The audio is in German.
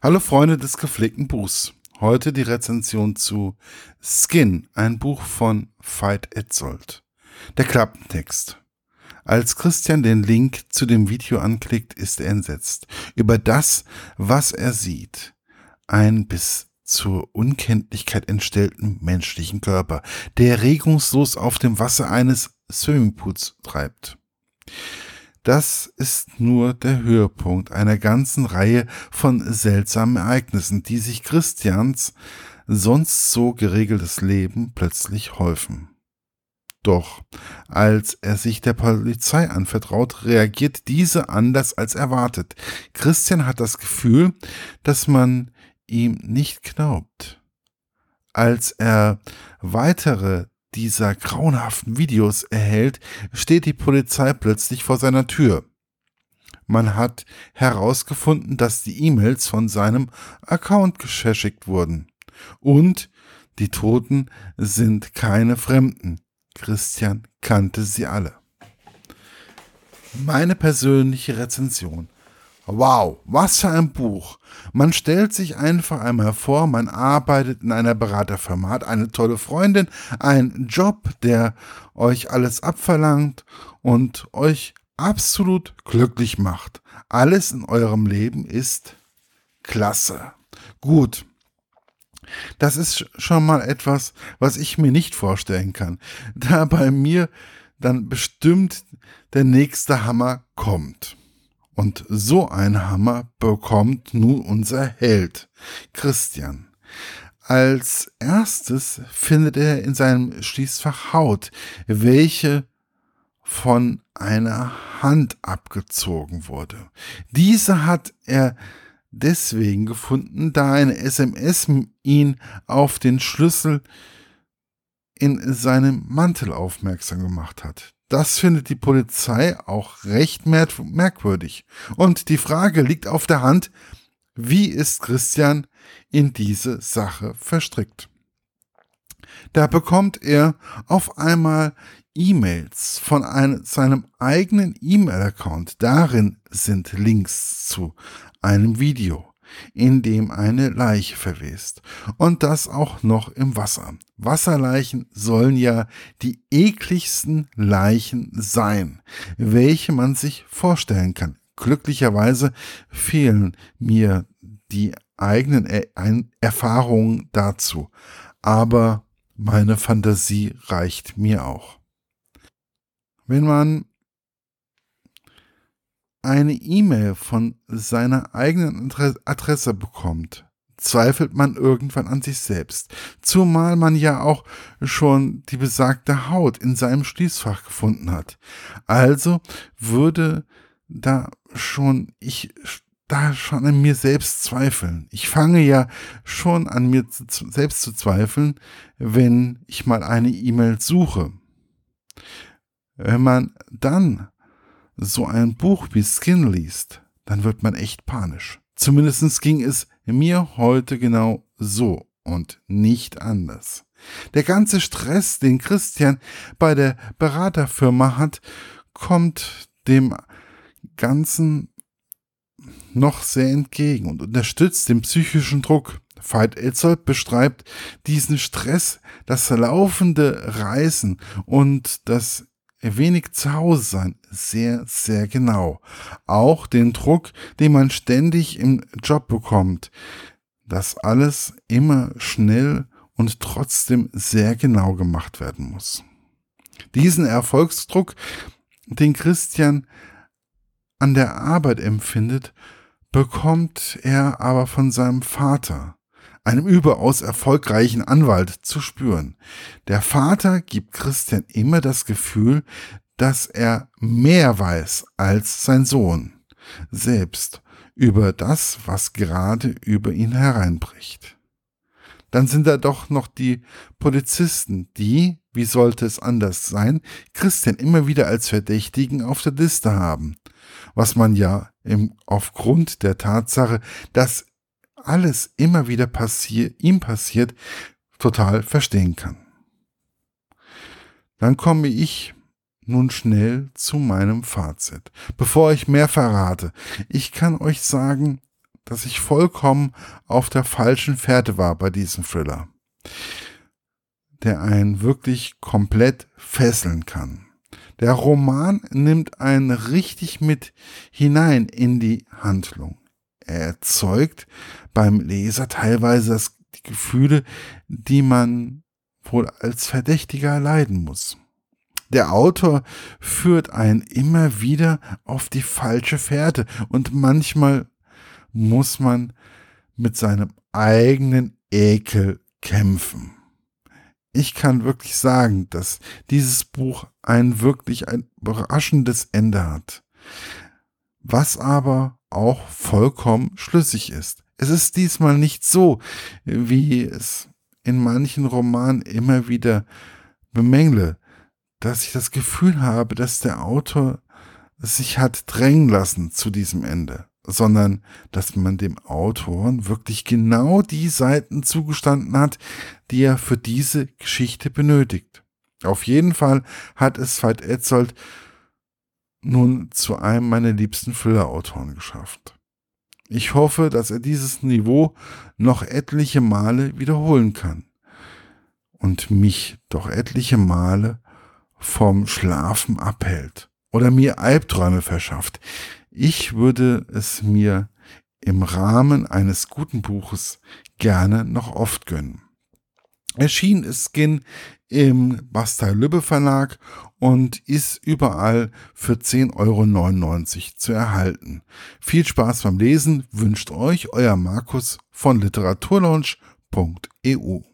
Hallo Freunde des gepflegten Buchs. Heute die Rezension zu Skin, ein Buch von Veit Etzold. Der Klappentext. Als Christian den Link zu dem Video anklickt, ist er entsetzt über das, was er sieht. Ein bis zur Unkenntlichkeit entstellten menschlichen Körper, der regungslos auf dem Wasser eines Swimmingpools treibt. Das ist nur der Höhepunkt einer ganzen Reihe von seltsamen Ereignissen, die sich Christians sonst so geregeltes Leben plötzlich häufen. Doch als er sich der Polizei anvertraut, reagiert diese anders als erwartet. Christian hat das Gefühl, dass man ihm nicht glaubt. Als er weitere dieser grauenhaften Videos erhält, steht die Polizei plötzlich vor seiner Tür. Man hat herausgefunden, dass die E-Mails von seinem Account geschäschigt wurden. Und die Toten sind keine Fremden. Christian kannte sie alle. Meine persönliche Rezension. Wow, was für ein Buch. Man stellt sich einfach einmal vor, man arbeitet in einer Beraterfirma, hat eine tolle Freundin, einen Job, der euch alles abverlangt und euch absolut glücklich macht. Alles in eurem Leben ist klasse. Gut. Das ist schon mal etwas, was ich mir nicht vorstellen kann, da bei mir dann bestimmt der nächste Hammer kommt. Und so ein Hammer bekommt nun unser Held, Christian. Als erstes findet er in seinem Schließfach Haut, welche von einer Hand abgezogen wurde. Diese hat er deswegen gefunden, da eine SMS ihn auf den Schlüssel in seinem Mantel aufmerksam gemacht hat. Das findet die Polizei auch recht merkwürdig. Und die Frage liegt auf der Hand, wie ist Christian in diese Sache verstrickt? Da bekommt er auf einmal E-Mails von einem, seinem eigenen E-Mail-Account. Darin sind Links zu einem Video in dem eine Leiche verwest. Und das auch noch im Wasser. Wasserleichen sollen ja die ekligsten Leichen sein, welche man sich vorstellen kann. Glücklicherweise fehlen mir die eigenen er Erfahrungen dazu. Aber meine Fantasie reicht mir auch. Wenn man eine E-Mail von seiner eigenen Adresse bekommt, zweifelt man irgendwann an sich selbst, zumal man ja auch schon die besagte Haut in seinem Schließfach gefunden hat. Also würde da schon ich da schon an mir selbst zweifeln. Ich fange ja schon an mir selbst zu zweifeln, wenn ich mal eine E-Mail suche. Wenn man dann so ein Buch wie Skin liest, dann wird man echt panisch. Zumindest ging es mir heute genau so und nicht anders. Der ganze Stress, den Christian bei der Beraterfirma hat, kommt dem Ganzen noch sehr entgegen und unterstützt den psychischen Druck. Veit Elzold beschreibt diesen Stress, das laufende Reisen und das wenig zu Hause sein sehr, sehr genau. Auch den Druck, den man ständig im Job bekommt. dass alles immer schnell und trotzdem sehr genau gemacht werden muss. Diesen Erfolgsdruck, den Christian an der Arbeit empfindet, bekommt er aber von seinem Vater einem überaus erfolgreichen Anwalt, zu spüren. Der Vater gibt Christian immer das Gefühl, dass er mehr weiß als sein Sohn selbst über das, was gerade über ihn hereinbricht. Dann sind da doch noch die Polizisten, die, wie sollte es anders sein, Christian immer wieder als Verdächtigen auf der Liste haben. Was man ja im, aufgrund der Tatsache, dass alles immer wieder passiert, ihm passiert, total verstehen kann. Dann komme ich nun schnell zu meinem Fazit. Bevor ich mehr verrate, ich kann euch sagen, dass ich vollkommen auf der falschen Fährte war bei diesem Thriller, der einen wirklich komplett fesseln kann. Der Roman nimmt einen richtig mit hinein in die Handlung. Er erzeugt beim Leser teilweise das, die Gefühle, die man wohl als Verdächtiger leiden muss. Der Autor führt einen immer wieder auf die falsche Fährte und manchmal muss man mit seinem eigenen Ekel kämpfen. Ich kann wirklich sagen, dass dieses Buch ein wirklich ein überraschendes Ende hat, was aber auch vollkommen schlüssig ist. Es ist diesmal nicht so, wie es in manchen Romanen immer wieder bemängle, dass ich das Gefühl habe, dass der Autor sich hat drängen lassen zu diesem Ende, sondern dass man dem Autoren wirklich genau die Seiten zugestanden hat, die er für diese Geschichte benötigt. Auf jeden Fall hat es Veit Etzold nun zu einem meiner liebsten Thriller-Autoren geschafft. Ich hoffe, dass er dieses Niveau noch etliche Male wiederholen kann und mich doch etliche Male vom Schlafen abhält oder mir Albträume verschafft. Ich würde es mir im Rahmen eines guten Buches gerne noch oft gönnen. Erschien ist Skin im Bastei Lübbe Verlag und ist überall für 10,99 Euro zu erhalten. Viel Spaß beim Lesen wünscht euch euer Markus von literaturlaunch.eu.